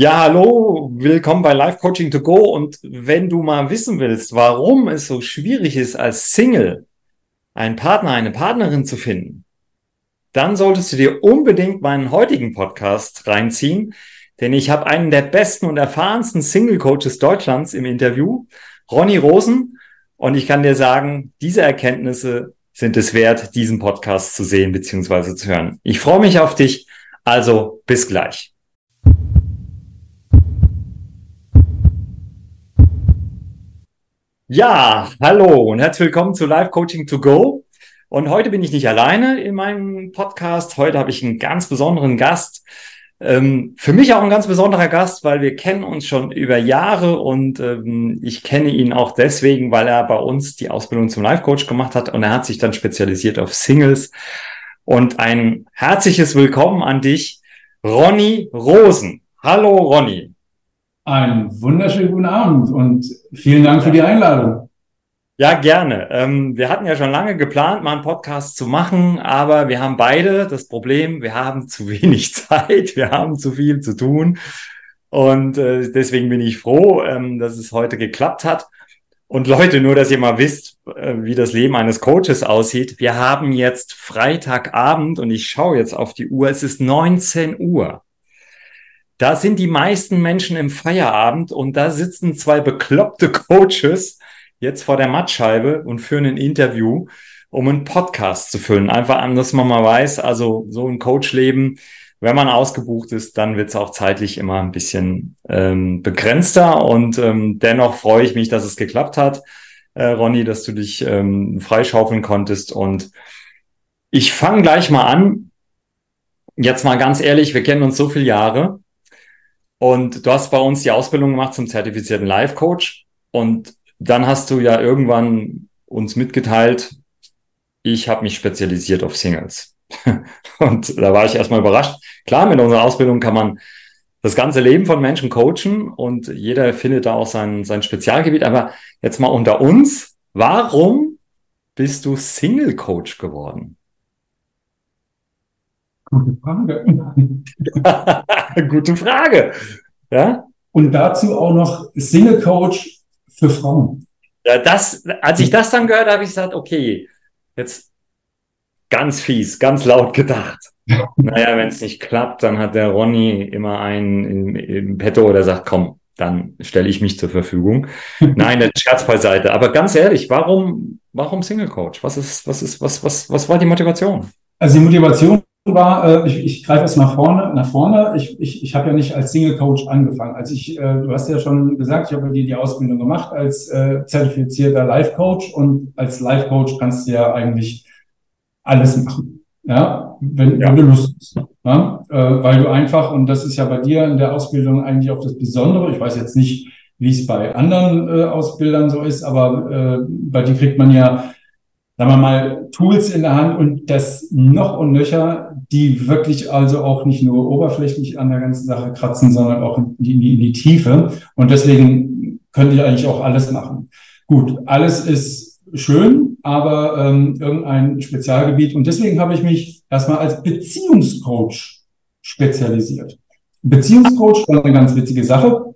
Ja, hallo, willkommen bei Live Coaching to Go. Und wenn du mal wissen willst, warum es so schwierig ist, als Single einen Partner, eine Partnerin zu finden, dann solltest du dir unbedingt meinen heutigen Podcast reinziehen, denn ich habe einen der besten und erfahrensten Single Coaches Deutschlands im Interview, Ronny Rosen. Und ich kann dir sagen, diese Erkenntnisse sind es wert, diesen Podcast zu sehen bzw. zu hören. Ich freue mich auf dich. Also bis gleich. Ja, hallo und herzlich willkommen zu Live Coaching to Go. Und heute bin ich nicht alleine in meinem Podcast. Heute habe ich einen ganz besonderen Gast. Ähm, für mich auch ein ganz besonderer Gast, weil wir kennen uns schon über Jahre und ähm, ich kenne ihn auch deswegen, weil er bei uns die Ausbildung zum Live Coach gemacht hat und er hat sich dann spezialisiert auf Singles. Und ein herzliches Willkommen an dich, Ronny Rosen. Hallo, Ronny. Einen wunderschönen guten Abend und vielen Dank für die Einladung. Ja, gerne. Ähm, wir hatten ja schon lange geplant, mal einen Podcast zu machen, aber wir haben beide das Problem, wir haben zu wenig Zeit, wir haben zu viel zu tun. Und äh, deswegen bin ich froh, ähm, dass es heute geklappt hat. Und Leute, nur dass ihr mal wisst, äh, wie das Leben eines Coaches aussieht. Wir haben jetzt Freitagabend und ich schaue jetzt auf die Uhr. Es ist 19 Uhr. Da sind die meisten Menschen im Feierabend und da sitzen zwei bekloppte Coaches jetzt vor der Mattscheibe und führen ein Interview, um einen Podcast zu füllen. Einfach an, dass man mal weiß, also so ein Coachleben, wenn man ausgebucht ist, dann wird es auch zeitlich immer ein bisschen ähm, begrenzter. Und ähm, dennoch freue ich mich, dass es geklappt hat, äh, Ronny, dass du dich ähm, freischaufeln konntest. Und ich fange gleich mal an. Jetzt mal ganz ehrlich, wir kennen uns so viele Jahre. Und du hast bei uns die Ausbildung gemacht zum zertifizierten Life Coach. Und dann hast du ja irgendwann uns mitgeteilt, ich habe mich spezialisiert auf Singles. und da war ich erstmal überrascht. Klar, mit unserer Ausbildung kann man das ganze Leben von Menschen coachen und jeder findet da auch sein, sein Spezialgebiet. Aber jetzt mal unter uns, warum bist du Single Coach geworden? Gute Frage. Gute Frage. Ja? Und dazu auch noch Single Coach für Frauen. Ja, das, als ich das dann gehört habe, habe ich gesagt, okay, jetzt ganz fies, ganz laut gedacht. naja, wenn es nicht klappt, dann hat der Ronny immer einen im, im Petto oder sagt, komm, dann stelle ich mich zur Verfügung. Nein, der Scherz beiseite. Aber ganz ehrlich, warum, warum Single Coach? Was ist, was ist, was, was, was war die Motivation? Also die Motivation war, äh, ich, ich greife jetzt mal vorne, nach vorne. Ich, ich, ich habe ja nicht als Single Coach angefangen. Also ich, äh, du hast ja schon gesagt, ich habe die, die Ausbildung gemacht als äh, zertifizierter Life Coach und als Life Coach kannst du ja eigentlich alles machen. Ja, wenn, ja. wenn du Lust hast. Ja? Äh, weil du einfach, und das ist ja bei dir in der Ausbildung eigentlich auch das Besondere, ich weiß jetzt nicht, wie es bei anderen äh, Ausbildern so ist, aber äh, bei dir kriegt man ja sagen wir mal, Tools in der Hand und das noch und nöcher, die wirklich also auch nicht nur oberflächlich an der ganzen Sache kratzen, sondern auch in die, in die, Tiefe. Und deswegen könnt ihr eigentlich auch alles machen. Gut, alles ist schön, aber ähm, irgendein Spezialgebiet. Und deswegen habe ich mich erstmal als Beziehungscoach spezialisiert. Beziehungscoach war eine ganz witzige Sache.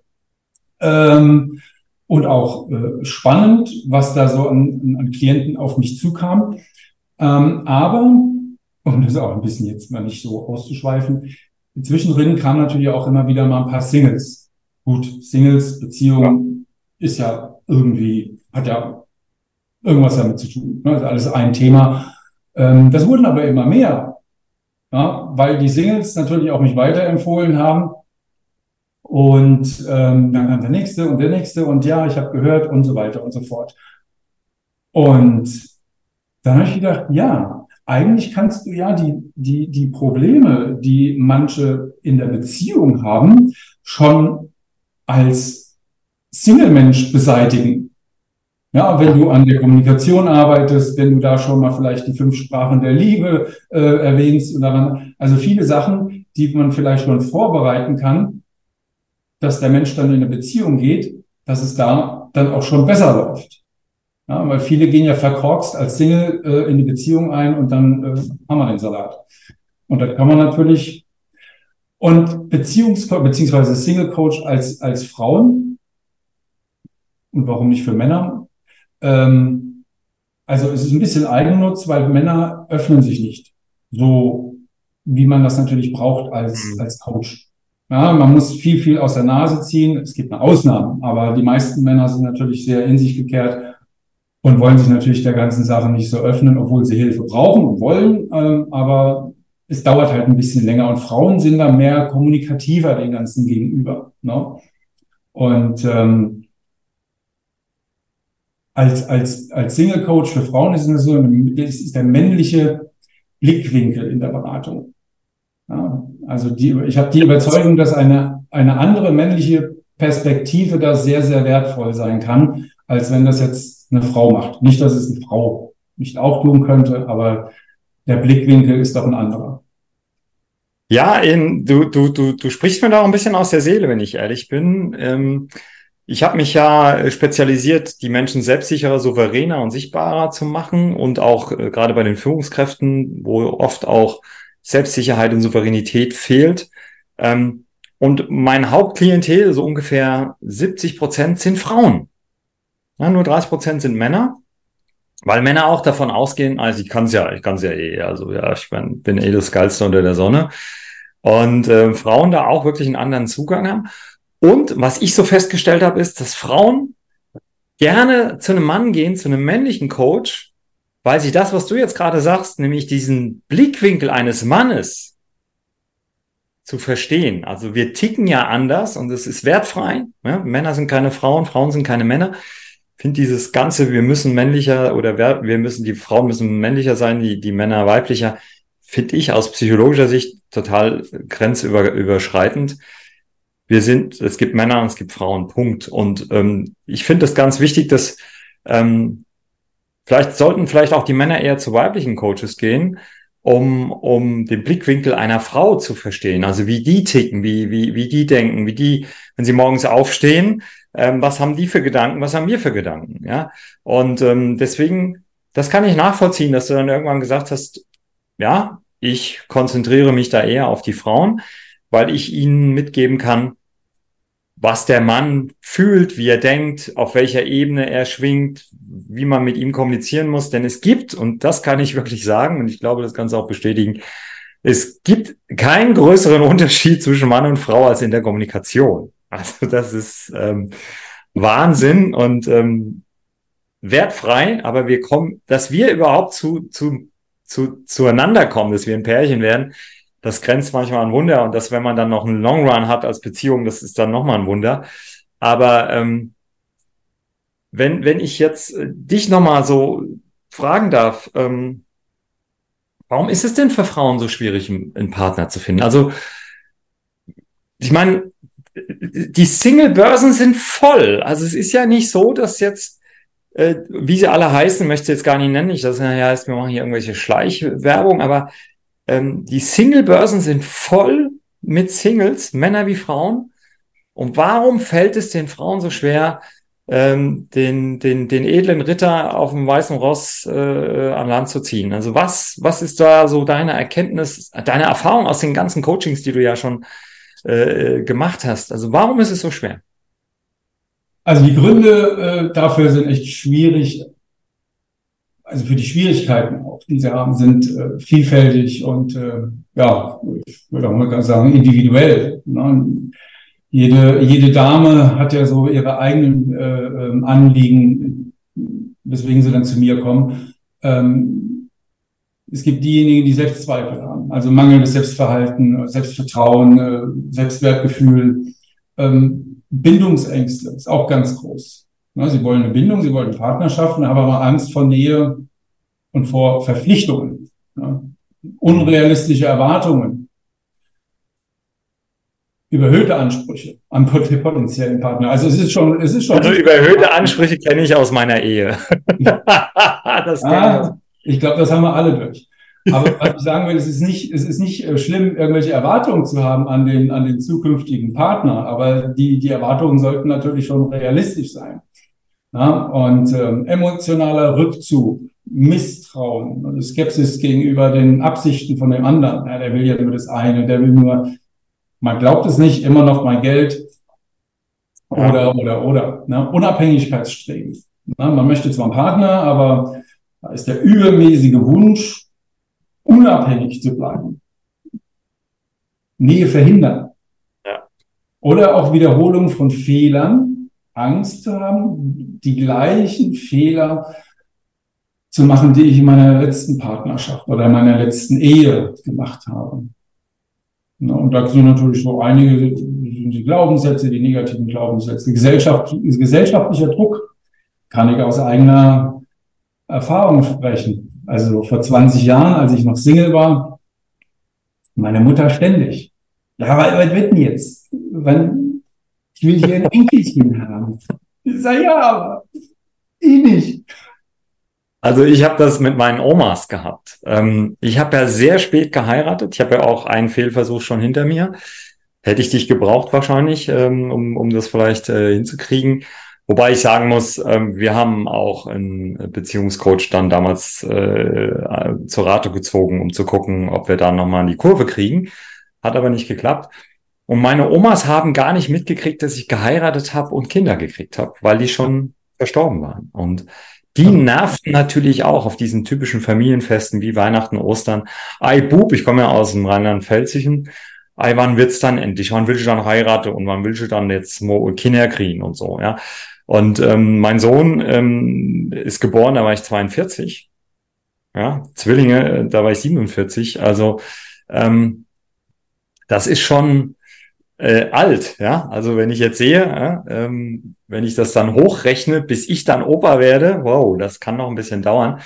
Ähm, und auch äh, spannend, was da so an, an Klienten auf mich zukam. Ähm, aber, um das auch ein bisschen jetzt mal nicht so auszuschweifen, zwischendrin kamen natürlich auch immer wieder mal ein paar Singles. Gut, Singles, Beziehung ja. ist ja irgendwie, hat ja irgendwas damit zu tun. Ne? ist alles ein Thema. Ähm, das wurden aber immer mehr, ja? weil die Singles natürlich auch mich weiterempfohlen haben und ähm, dann kam der nächste und der nächste und ja, ich habe gehört und so weiter und so fort. Und dann habe ich gedacht, ja, eigentlich kannst du ja die, die, die Probleme, die manche in der Beziehung haben, schon als Single-Mensch beseitigen. Ja, wenn du an der Kommunikation arbeitest, wenn du da schon mal vielleicht die fünf Sprachen der Liebe äh, erwähnst und daran, also viele Sachen, die man vielleicht schon vorbereiten kann, dass der Mensch dann in eine Beziehung geht, dass es da dann auch schon besser läuft. Ja, weil viele gehen ja verkorkst als Single äh, in die Beziehung ein und dann äh, haben wir den Salat. Und das kann man natürlich Und Beziehungscoach beziehungsweise Single Coach als, als Frauen und warum nicht für Männer? Ähm, also es ist ein bisschen Eigennutz, weil Männer öffnen sich nicht so, wie man das natürlich braucht als, mhm. als Coach. Ja, man muss viel, viel aus der Nase ziehen. Es gibt eine Ausnahme, aber die meisten Männer sind natürlich sehr in sich gekehrt und wollen sich natürlich der ganzen Sache nicht so öffnen, obwohl sie Hilfe brauchen und wollen. Ähm, aber es dauert halt ein bisschen länger und Frauen sind da mehr kommunikativer den ganzen gegenüber. Ne? Und ähm, als, als, als Single Coach für Frauen ist es so, das ist der männliche Blickwinkel in der Beratung. Ja, also die, ich habe die Überzeugung, dass eine, eine andere männliche Perspektive da sehr, sehr wertvoll sein kann, als wenn das jetzt eine Frau macht. Nicht, dass es eine Frau nicht auch tun könnte, aber der Blickwinkel ist doch ein anderer. Ja, in, du, du, du, du sprichst mir da auch ein bisschen aus der Seele, wenn ich ehrlich bin. Ähm, ich habe mich ja spezialisiert, die Menschen selbstsicherer, souveräner und sichtbarer zu machen und auch äh, gerade bei den Führungskräften, wo oft auch Selbstsicherheit und Souveränität fehlt. Ähm, und mein Hauptklientel, so ungefähr 70 Prozent, sind Frauen. Ja, nur 30 Prozent sind Männer, weil Männer auch davon ausgehen, also ich kann es ja, ich kann es ja eh, also ja, ich bin, bin eh das Geilste unter der Sonne. Und äh, Frauen da auch wirklich einen anderen Zugang haben. Und was ich so festgestellt habe, ist, dass Frauen gerne zu einem Mann gehen, zu einem männlichen Coach, weil sie das, was du jetzt gerade sagst, nämlich diesen Blickwinkel eines Mannes zu verstehen. Also wir ticken ja anders und es ist wertfrei. Ja? Männer sind keine Frauen, Frauen sind keine Männer. Finde dieses Ganze, wir müssen männlicher oder wir müssen, die Frauen müssen männlicher sein, die, die Männer weiblicher, finde ich aus psychologischer Sicht total grenzüberschreitend. Wir sind, es gibt Männer und es gibt Frauen, Punkt. Und ähm, ich finde es ganz wichtig, dass ähm, Vielleicht sollten vielleicht auch die Männer eher zu weiblichen Coaches gehen, um, um den Blickwinkel einer Frau zu verstehen. Also wie die ticken, wie, wie, wie die denken, wie die, wenn sie morgens aufstehen, ähm, was haben die für Gedanken, was haben wir für Gedanken, ja? Und ähm, deswegen, das kann ich nachvollziehen, dass du dann irgendwann gesagt hast, ja, ich konzentriere mich da eher auf die Frauen, weil ich ihnen mitgeben kann, was der Mann fühlt, wie er denkt, auf welcher Ebene er schwingt, wie man mit ihm kommunizieren muss. Denn es gibt, und das kann ich wirklich sagen, und ich glaube, das kannst du auch bestätigen, es gibt keinen größeren Unterschied zwischen Mann und Frau als in der Kommunikation. Also das ist ähm, Wahnsinn und ähm, wertfrei, aber wir kommen, dass wir überhaupt zu, zu, zu, zueinander kommen, dass wir ein Pärchen werden, das grenzt manchmal an Wunder und das, wenn man dann noch einen Long Run hat als Beziehung, das ist dann nochmal ein Wunder. Aber ähm, wenn, wenn ich jetzt äh, dich nochmal so fragen darf, ähm, warum ist es denn für Frauen so schwierig, einen Partner zu finden? Also, ich meine, die Single-Börsen sind voll. Also es ist ja nicht so, dass jetzt, äh, wie sie alle heißen, möchte ich jetzt gar nicht nennen, ich das heißt, wir machen hier irgendwelche Schleichwerbung, aber ähm, die Single-Börsen sind voll mit Singles, Männer wie Frauen. Und warum fällt es den Frauen so schwer, ähm, den, den, den edlen Ritter auf dem weißen Ross äh, an Land zu ziehen? Also was, was ist da so deine Erkenntnis, deine Erfahrung aus den ganzen Coachings, die du ja schon äh, gemacht hast? Also warum ist es so schwer? Also die Gründe äh, dafür sind echt schwierig also für die Schwierigkeiten auch, die sie haben, sind äh, vielfältig und äh, ja, ich würde auch mal sagen, individuell. Ne? Jede, jede Dame hat ja so ihre eigenen äh, ähm, Anliegen, weswegen sie dann zu mir kommen. Ähm, es gibt diejenigen, die Selbstzweifel haben, also mangelndes Selbstverhalten, Selbstvertrauen, äh, Selbstwertgefühl, ähm, Bindungsängste ist auch ganz groß. Sie wollen eine Bindung, sie wollen eine Partnerschaft, haben aber Angst vor Nähe und vor Verpflichtungen. Unrealistische Erwartungen. Überhöhte Ansprüche an potenziellen Partner. Also es ist schon, es ist schon. Also überhöhte Ansprüche kenne ich aus meiner Ehe. ah, ich glaube, das haben wir alle durch. Aber was ich sagen will, es ist nicht, es ist nicht äh, schlimm, irgendwelche Erwartungen zu haben an den, an den zukünftigen Partner. Aber die, die Erwartungen sollten natürlich schon realistisch sein. Ja, und ähm, emotionaler Rückzug, Misstrauen, Skepsis gegenüber den Absichten von dem anderen. Ja, der will ja nur das eine, der will nur man glaubt es nicht, immer noch mein Geld oder, oder, oder. Ne? Unabhängigkeitsstreben. Ne? Man möchte zwar einen Partner, aber da ist der übermäßige Wunsch, unabhängig zu bleiben. Nähe verhindern. Ja. Oder auch Wiederholung von Fehlern, Angst zu haben, die gleichen Fehler zu machen, die ich in meiner letzten Partnerschaft oder in meiner letzten Ehe gemacht habe. Und da sind natürlich so einige die Glaubenssätze, die negativen Glaubenssätze, Gesellschaft, gesellschaftlicher Druck, kann ich aus eigener Erfahrung sprechen. Also vor 20 Jahren, als ich noch Single war, meine Mutter ständig. Ja, was wird denn jetzt? Wann, ich will hier ein Enkelchen haben. Ich sage, ja, aber ich nicht. Also ich habe das mit meinen Omas gehabt. Ähm, ich habe ja sehr spät geheiratet. Ich habe ja auch einen Fehlversuch schon hinter mir. Hätte ich dich gebraucht wahrscheinlich, ähm, um, um das vielleicht äh, hinzukriegen. Wobei ich sagen muss, ähm, wir haben auch einen Beziehungscoach dann damals äh, zur Rate gezogen, um zu gucken, ob wir da nochmal in die Kurve kriegen. Hat aber nicht geklappt. Und meine Omas haben gar nicht mitgekriegt, dass ich geheiratet habe und Kinder gekriegt habe, weil die schon verstorben waren. Und die nervten natürlich auch auf diesen typischen Familienfesten wie Weihnachten, Ostern. Ei Bub, ich komme ja aus dem Rheinland-Pfälzischen. Ei, wann wird's dann endlich? Wann will ich dann heiraten und wann will ich dann jetzt Kinder kriegen und so, ja. Und ähm, mein Sohn ähm, ist geboren, da war ich 42. Ja, Zwillinge, äh, da war ich 47. Also ähm, das ist schon äh, alt, ja. Also wenn ich jetzt sehe, ja, ähm, wenn ich das dann hochrechne, bis ich dann Opa werde, wow, das kann noch ein bisschen dauern.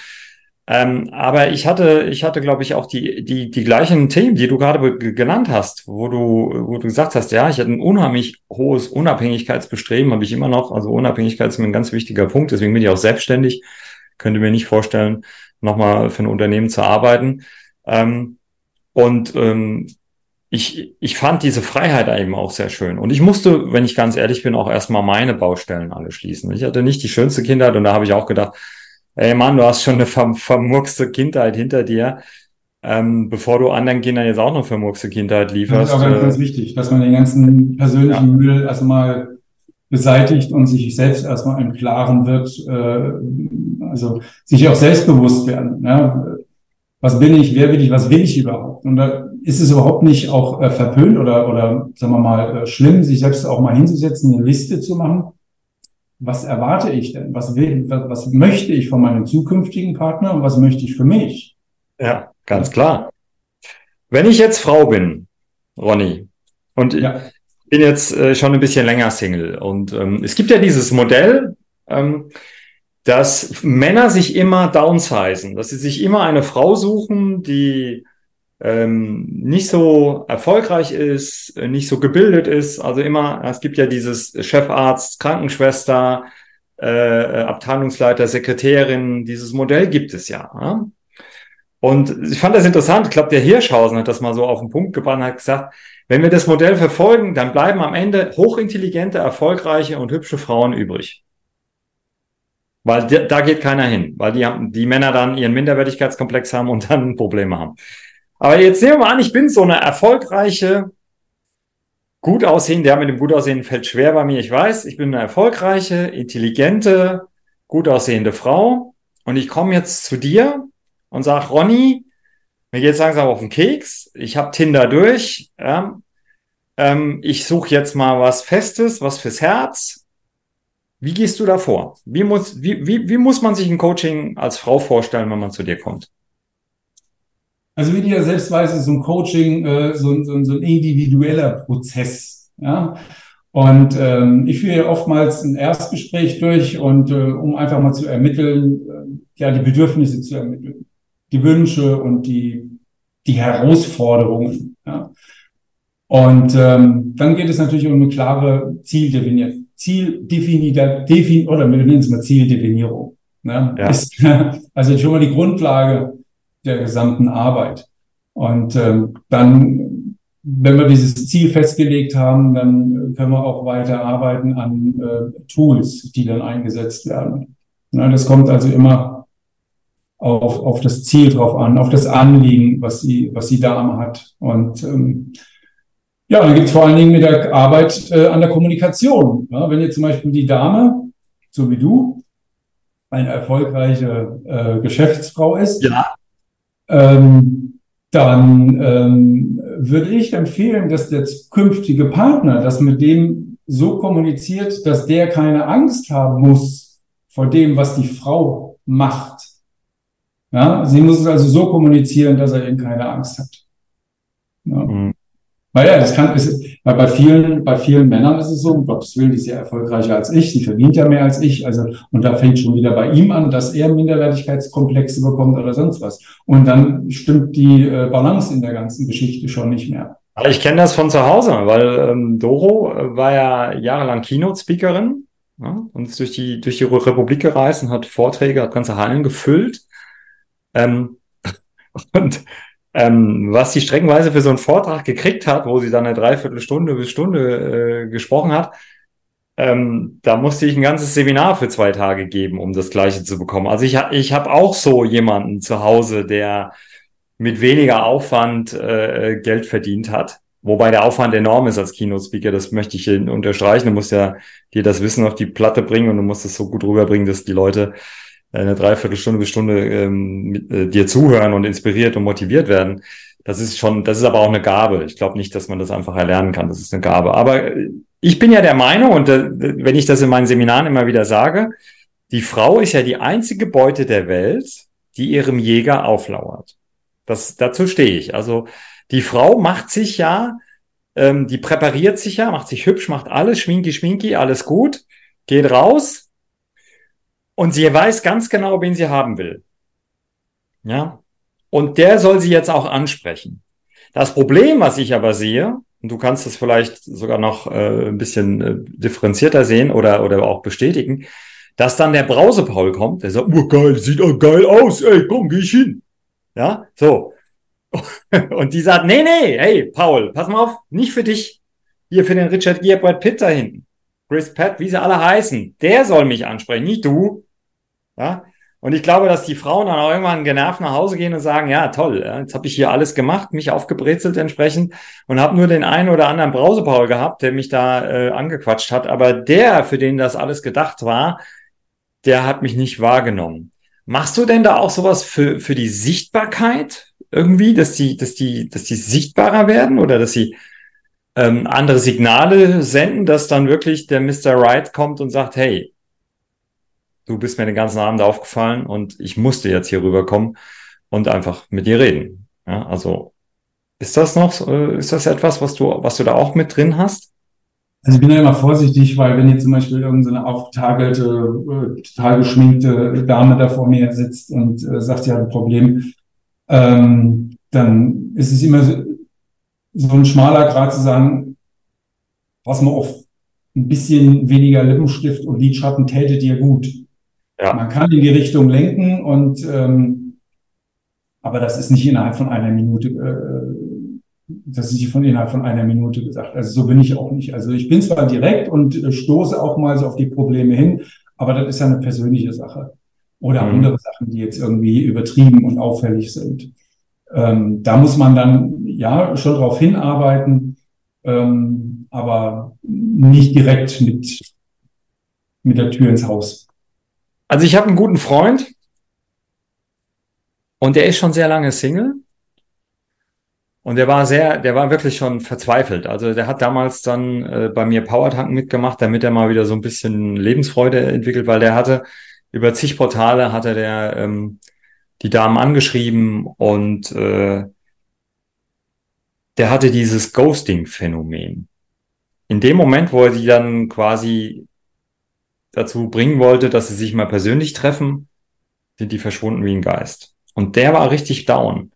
Ähm, aber ich hatte, ich hatte, glaube ich, auch die, die, die gleichen Themen, die du gerade genannt hast, wo du, wo du gesagt hast, ja, ich hatte ein unheimlich hohes Unabhängigkeitsbestreben, habe ich immer noch. Also Unabhängigkeit ist mir ein ganz wichtiger Punkt, deswegen bin ich auch selbstständig. Könnte mir nicht vorstellen, nochmal für ein Unternehmen zu arbeiten. Ähm, und ähm, ich, ich fand diese Freiheit eben auch sehr schön. Und ich musste, wenn ich ganz ehrlich bin, auch erstmal meine Baustellen alle schließen. Ich hatte nicht die schönste Kindheit und da habe ich auch gedacht, ey Mann, du hast schon eine verm vermurkste Kindheit hinter dir, ähm, bevor du anderen Kindern jetzt auch eine vermurkste Kindheit lieferst. Das ist auch ganz, äh, ganz wichtig, dass man den ganzen persönlichen ja. Müll erstmal beseitigt und sich selbst erstmal im Klaren wird, äh, also sich auch selbstbewusst werden. Ja? Was bin ich, wer bin ich, was will ich überhaupt? Und da ist es überhaupt nicht auch äh, verpönt oder, oder sagen wir mal äh, schlimm, sich selbst auch mal hinzusetzen, eine Liste zu machen. Was erwarte ich denn? Was will, was, möchte ich von meinem zukünftigen Partner und was möchte ich für mich? Ja, ganz klar. Wenn ich jetzt Frau bin, Ronny, und ja. ich bin jetzt äh, schon ein bisschen länger Single und ähm, es gibt ja dieses Modell, ähm, dass Männer sich immer downsizen, dass sie sich immer eine Frau suchen, die ähm, nicht so erfolgreich ist, äh, nicht so gebildet ist. Also immer, es gibt ja dieses Chefarzt, Krankenschwester, äh, äh, Abteilungsleiter, Sekretärin, dieses Modell gibt es ja. ja? Und ich fand das interessant. Ich glaube, der Hirschhausen hat das mal so auf den Punkt gebracht und hat gesagt, wenn wir das Modell verfolgen, dann bleiben am Ende hochintelligente, erfolgreiche und hübsche Frauen übrig. Weil da geht keiner hin, weil die, haben, die Männer dann ihren Minderwertigkeitskomplex haben und dann Probleme haben. Aber jetzt nehmen wir mal an, ich bin so eine erfolgreiche, gut aussehende, ja, mit dem gut aussehenden fällt schwer bei mir, ich weiß, ich bin eine erfolgreiche, intelligente, gut aussehende Frau und ich komme jetzt zu dir und sag, Ronny, mir geht's langsam auf den Keks, ich habe Tinder durch, ja, ähm, ich suche jetzt mal was Festes, was fürs Herz. Wie gehst du da vor? Wie muss, wie, wie, wie muss man sich ein Coaching als Frau vorstellen, wenn man zu dir kommt? Also wie du ja selbst weißt, ist so ein Coaching äh, so, so, so ein individueller Prozess. Ja? Und ähm, ich führe ja oftmals ein Erstgespräch durch und äh, um einfach mal zu ermitteln, äh, ja, die Bedürfnisse zu ermitteln, die Wünsche und die, die Herausforderungen. Ja? Und ähm, dann geht es natürlich um eine klare Zieldefinition. Zieldefiniter, defin, oder wir nennen es mal Zieldefinierung. Ne? Ja. Ist, also schon mal die Grundlage der gesamten Arbeit. Und ähm, dann, wenn wir dieses Ziel festgelegt haben, dann können wir auch weiter arbeiten an äh, Tools, die dann eingesetzt werden. Ja, das kommt also immer auf, auf das Ziel drauf an, auf das Anliegen, was sie, was sie da hat. Und ähm, Ja, dann gibt es vor allen Dingen mit der Arbeit äh, an der Kommunikation. Ja, wenn jetzt zum Beispiel die Dame, so wie du, eine erfolgreiche äh, Geschäftsfrau ist, ja. Ähm, dann ähm, würde ich empfehlen, dass der künftige Partner das mit dem so kommuniziert, dass der keine Angst haben muss vor dem, was die Frau macht. Ja, sie muss es also so kommunizieren, dass er eben keine Angst hat. Ja. Mhm. Naja, das kann, ist, weil bei vielen, bei vielen Männern ist es so, um Gottes Willen, die ist ja erfolgreicher als ich, sie verdient ja mehr als ich, also, und da fängt schon wieder bei ihm an, dass er Minderwertigkeitskomplexe bekommt oder sonst was. Und dann stimmt die äh, Balance in der ganzen Geschichte schon nicht mehr. Ich kenne das von zu Hause, weil ähm, Doro äh, war ja jahrelang Keynote-Speakerin ja, und ist durch die, durch die Republik gereist und hat Vorträge, hat ganze Hallen gefüllt. Ähm, und ähm, was sie streckenweise für so einen Vortrag gekriegt hat, wo sie dann eine Dreiviertelstunde bis Stunde äh, gesprochen hat, ähm, da musste ich ein ganzes Seminar für zwei Tage geben, um das Gleiche zu bekommen. Also ich, ich habe auch so jemanden zu Hause, der mit weniger Aufwand äh, Geld verdient hat. Wobei der Aufwand enorm ist als Keynote-Speaker, das möchte ich unterstreichen. Du musst ja dir das Wissen auf die Platte bringen und du musst es so gut rüberbringen, dass die Leute eine Dreiviertelstunde bis Stunde ähm, mit, äh, dir zuhören und inspiriert und motiviert werden. Das ist schon, das ist aber auch eine Gabe. Ich glaube nicht, dass man das einfach erlernen kann. Das ist eine Gabe. Aber äh, ich bin ja der Meinung, und äh, wenn ich das in meinen Seminaren immer wieder sage, die Frau ist ja die einzige Beute der Welt, die ihrem Jäger auflauert. Das, dazu stehe ich. Also die Frau macht sich ja, ähm, die präpariert sich ja, macht sich hübsch, macht alles, schminki, schminki, alles gut, geht raus, und sie weiß ganz genau, wen sie haben will. Ja. Und der soll sie jetzt auch ansprechen. Das Problem, was ich aber sehe, und du kannst es vielleicht sogar noch äh, ein bisschen äh, differenzierter sehen oder, oder auch bestätigen, dass dann der Brausepaul kommt, der sagt, oh geil, sieht auch geil aus, ey, komm, geh ich hin. Ja, so. Und die sagt, nee, nee, hey, Paul, pass mal auf, nicht für dich. Hier für den Richard Gere, Brad Pitt da hinten. Chris Pratt, wie sie alle heißen. Der soll mich ansprechen, nicht du. Ja? Und ich glaube, dass die Frauen dann auch irgendwann genervt nach Hause gehen und sagen, ja, toll, jetzt habe ich hier alles gemacht, mich aufgebrezelt entsprechend und habe nur den einen oder anderen Brausepaul gehabt, der mich da äh, angequatscht hat. Aber der, für den das alles gedacht war, der hat mich nicht wahrgenommen. Machst du denn da auch sowas für, für die Sichtbarkeit irgendwie, dass die, dass die, dass die sichtbarer werden oder dass sie ähm, andere Signale senden, dass dann wirklich der Mr. Right kommt und sagt, hey, du bist mir den ganzen Abend aufgefallen und ich musste jetzt hier rüberkommen und einfach mit dir reden. Ja, also ist das noch, äh, ist das etwas, was du, was du da auch mit drin hast? Also ich bin ja immer vorsichtig, weil wenn jetzt zum Beispiel irgendeine aufgetagelte, äh, total geschminkte Dame da vor mir sitzt und äh, sagt, sie hat ein Problem, ähm, dann ist es immer so, so ein schmaler Grad zu sagen, pass mal auf, ein bisschen weniger Lippenstift und Lidschatten täte dir gut. Ja. Man kann in die Richtung lenken und ähm, aber das ist nicht innerhalb von einer Minute, äh, das ist nicht von innerhalb von einer Minute gesagt. Also so bin ich auch nicht. Also ich bin zwar direkt und äh, stoße auch mal so auf die Probleme hin, aber das ist ja eine persönliche Sache. Oder mhm. andere Sachen, die jetzt irgendwie übertrieben und auffällig sind. Ähm, da muss man dann ja schon drauf hinarbeiten, ähm, aber nicht direkt mit, mit der Tür ins Haus. Also ich habe einen guten Freund und der ist schon sehr lange Single. Und der war sehr, der war wirklich schon verzweifelt. Also der hat damals dann äh, bei mir Powertank mitgemacht, damit er mal wieder so ein bisschen Lebensfreude entwickelt, weil der hatte über zig Portale hatte der ähm, die Damen angeschrieben und äh, der hatte dieses Ghosting-Phänomen. In dem Moment, wo er sie dann quasi dazu bringen wollte, dass sie sich mal persönlich treffen, sind die verschwunden wie ein Geist. Und der war richtig down.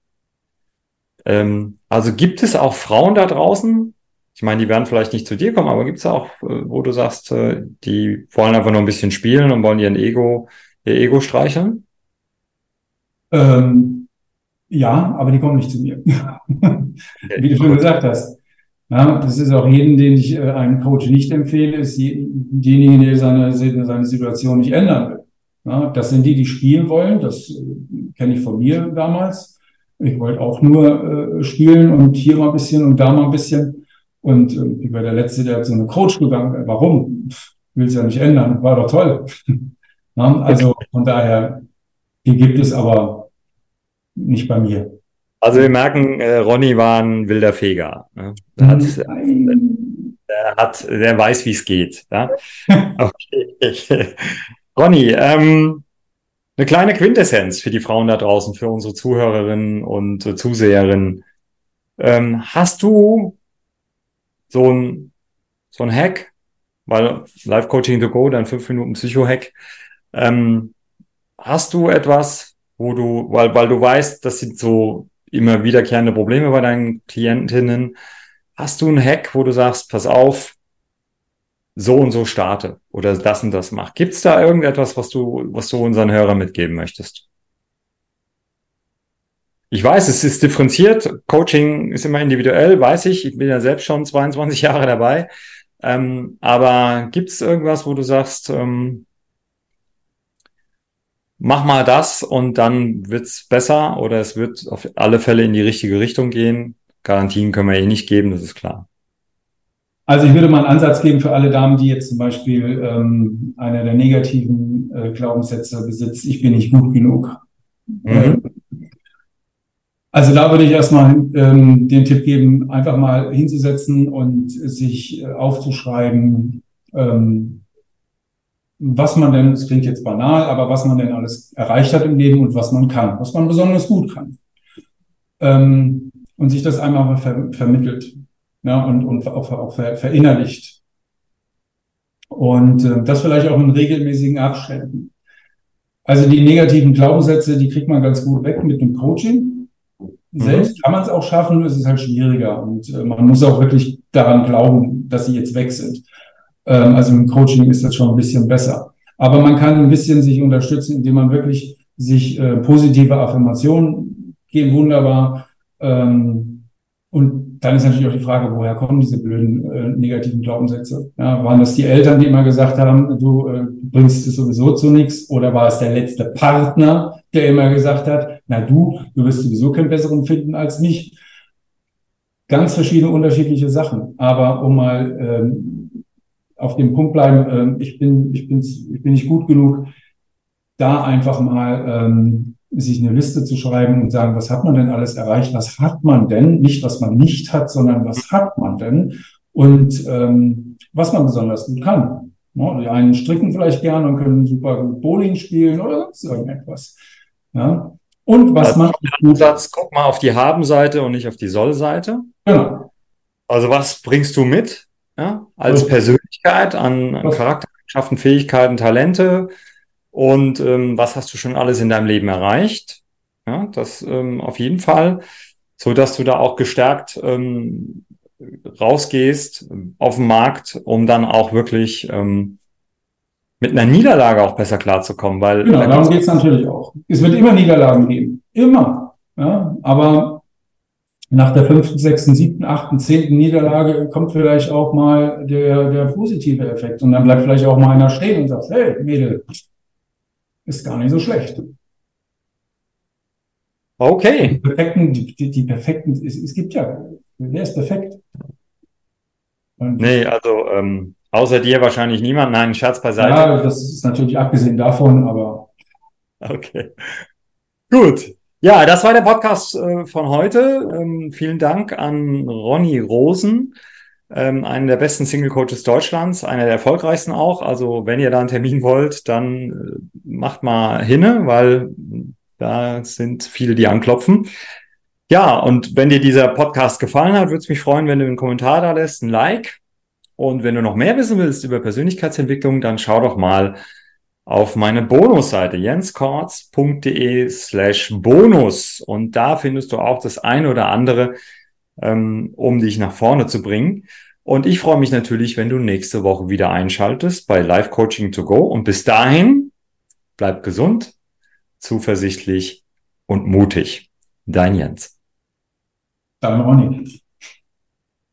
Ähm, also gibt es auch Frauen da draußen? Ich meine, die werden vielleicht nicht zu dir kommen, aber gibt es auch, äh, wo du sagst, äh, die wollen einfach nur ein bisschen spielen und wollen ihren Ego, ihr Ego streicheln? Ähm, ja, aber die kommen nicht zu mir. Wie du schon gesagt hast. Ja, das ist auch jeden, den ich äh, einem Coach nicht empfehle, ist diejenigen, der seine, seine Situation nicht ändern will. Ja, das sind die, die spielen wollen. Das äh, kenne ich von mir damals. Ich wollte auch nur äh, spielen und hier mal ein bisschen und da mal ein bisschen. Und äh, ich war der Letzte, der hat so eine Coach gegangen. Warum? Will es ja nicht ändern. War doch toll. ja, also von daher, die gibt es aber nicht bei mir. Also wir merken, äh, Ronny war ein wilder Feger. Ne? Der, hat, der, hat, der weiß, wie es geht. Ja? Okay. Ronny, ähm, eine kleine Quintessenz für die Frauen da draußen, für unsere Zuhörerinnen und äh, Zuseherinnen. Ähm, hast du so ein, so ein Hack, weil Live Coaching to Go, dein 5 Minuten Psycho-Hack, ähm, hast du etwas, wo du, weil, weil du weißt, das sind so immer wiederkehrende Probleme bei deinen Klientinnen. Hast du einen Hack, wo du sagst, pass auf, so und so starte oder das und das mach? Gibt es da irgendetwas, was du, was du unseren Hörern mitgeben möchtest? Ich weiß, es ist differenziert. Coaching ist immer individuell, weiß ich. Ich bin ja selbst schon 22 Jahre dabei. Ähm, aber gibt es irgendwas, wo du sagst, ähm, mach mal das und dann wird's besser oder es wird auf alle Fälle in die richtige Richtung gehen. Garantien können wir eh nicht geben, das ist klar. Also ich würde mal einen Ansatz geben für alle Damen, die jetzt zum Beispiel ähm, einer der negativen äh, Glaubenssätze besitzt, ich bin nicht gut genug. Mhm. Also da würde ich erstmal ähm, den Tipp geben, einfach mal hinzusetzen und sich äh, aufzuschreiben, ähm, was man denn, es klingt jetzt banal, aber was man denn alles erreicht hat im Leben und was man kann, was man besonders gut kann. Ähm, und sich das einmal mal ver vermittelt ja, und, und auch, auch ver verinnerlicht. Und äh, das vielleicht auch in regelmäßigen Abständen. Also die negativen Glaubenssätze, die kriegt man ganz gut weg mit dem Coaching. Mhm. Selbst mhm. kann man es auch schaffen, nur ist es halt schwieriger. Und äh, man muss auch wirklich daran glauben, dass sie jetzt weg sind. Ähm, also im Coaching ist das schon ein bisschen besser. Aber man kann ein bisschen sich unterstützen, indem man wirklich sich äh, positive Affirmationen geben, wunderbar. Ähm, und dann ist natürlich auch die Frage, woher kommen diese blöden äh, negativen Glaubenssätze? Ja, waren das die Eltern, die immer gesagt haben, du äh, bringst es sowieso zu nichts? Oder war es der letzte Partner, der immer gesagt hat, na du, du wirst sowieso keinen besseren finden als mich? Ganz verschiedene, unterschiedliche Sachen. Aber um mal ähm, auf dem Punkt bleiben, äh, ich bin, ich bin, ich bin nicht gut genug, da einfach mal ähm, sich eine Liste zu schreiben und sagen, was hat man denn alles erreicht, was hat man denn, nicht was man nicht hat, sondern was hat man denn und ähm, was man besonders gut kann. Ja, die einen stricken vielleicht gerne und können super gut Bowling spielen oder sonst irgendetwas. Ja. Und was also, man. Satz, guck mal auf die Haben-Seite und nicht auf die Soll-Seite. Genau. Also was bringst du mit? Ja, als Persönlichkeit, an, an Charaktereigenschaften, Fähigkeiten, Talente und ähm, was hast du schon alles in deinem Leben erreicht. Ja, das ähm, auf jeden Fall, so dass du da auch gestärkt ähm, rausgehst auf den Markt, um dann auch wirklich ähm, mit einer Niederlage auch besser klarzukommen. Weil genau, darum geht es natürlich auch. Es wird immer Niederlagen geben. Immer. Ja, aber nach der fünften, sechsten, siebten, achten, zehnten Niederlage kommt vielleicht auch mal der, der positive Effekt. Und dann bleibt vielleicht auch mal einer stehen und sagt, hey, Mädel, ist gar nicht so schlecht. Okay. Die perfekten, die, die, perfekten, es, es gibt ja, wer ist perfekt? Und nee, also ähm, außer dir wahrscheinlich niemand. Nein, Scherz beiseite. Ja, das ist natürlich abgesehen davon, aber. Okay. Gut. Ja, das war der Podcast äh, von heute. Ähm, vielen Dank an Ronny Rosen, ähm, einen der besten Single Coaches Deutschlands, einer der erfolgreichsten auch. Also wenn ihr da einen Termin wollt, dann äh, macht mal hinne, weil da sind viele, die anklopfen. Ja, und wenn dir dieser Podcast gefallen hat, würde es mich freuen, wenn du einen Kommentar da lässt, ein Like. Und wenn du noch mehr wissen willst über Persönlichkeitsentwicklung, dann schau doch mal auf meine Bonusseite jenskortz.de slash bonus und da findest du auch das eine oder andere, ähm, um dich nach vorne zu bringen. Und ich freue mich natürlich, wenn du nächste Woche wieder einschaltest bei Live Coaching to Go. Und bis dahin, bleib gesund, zuversichtlich und mutig. Dein Jens. Dein Ronny.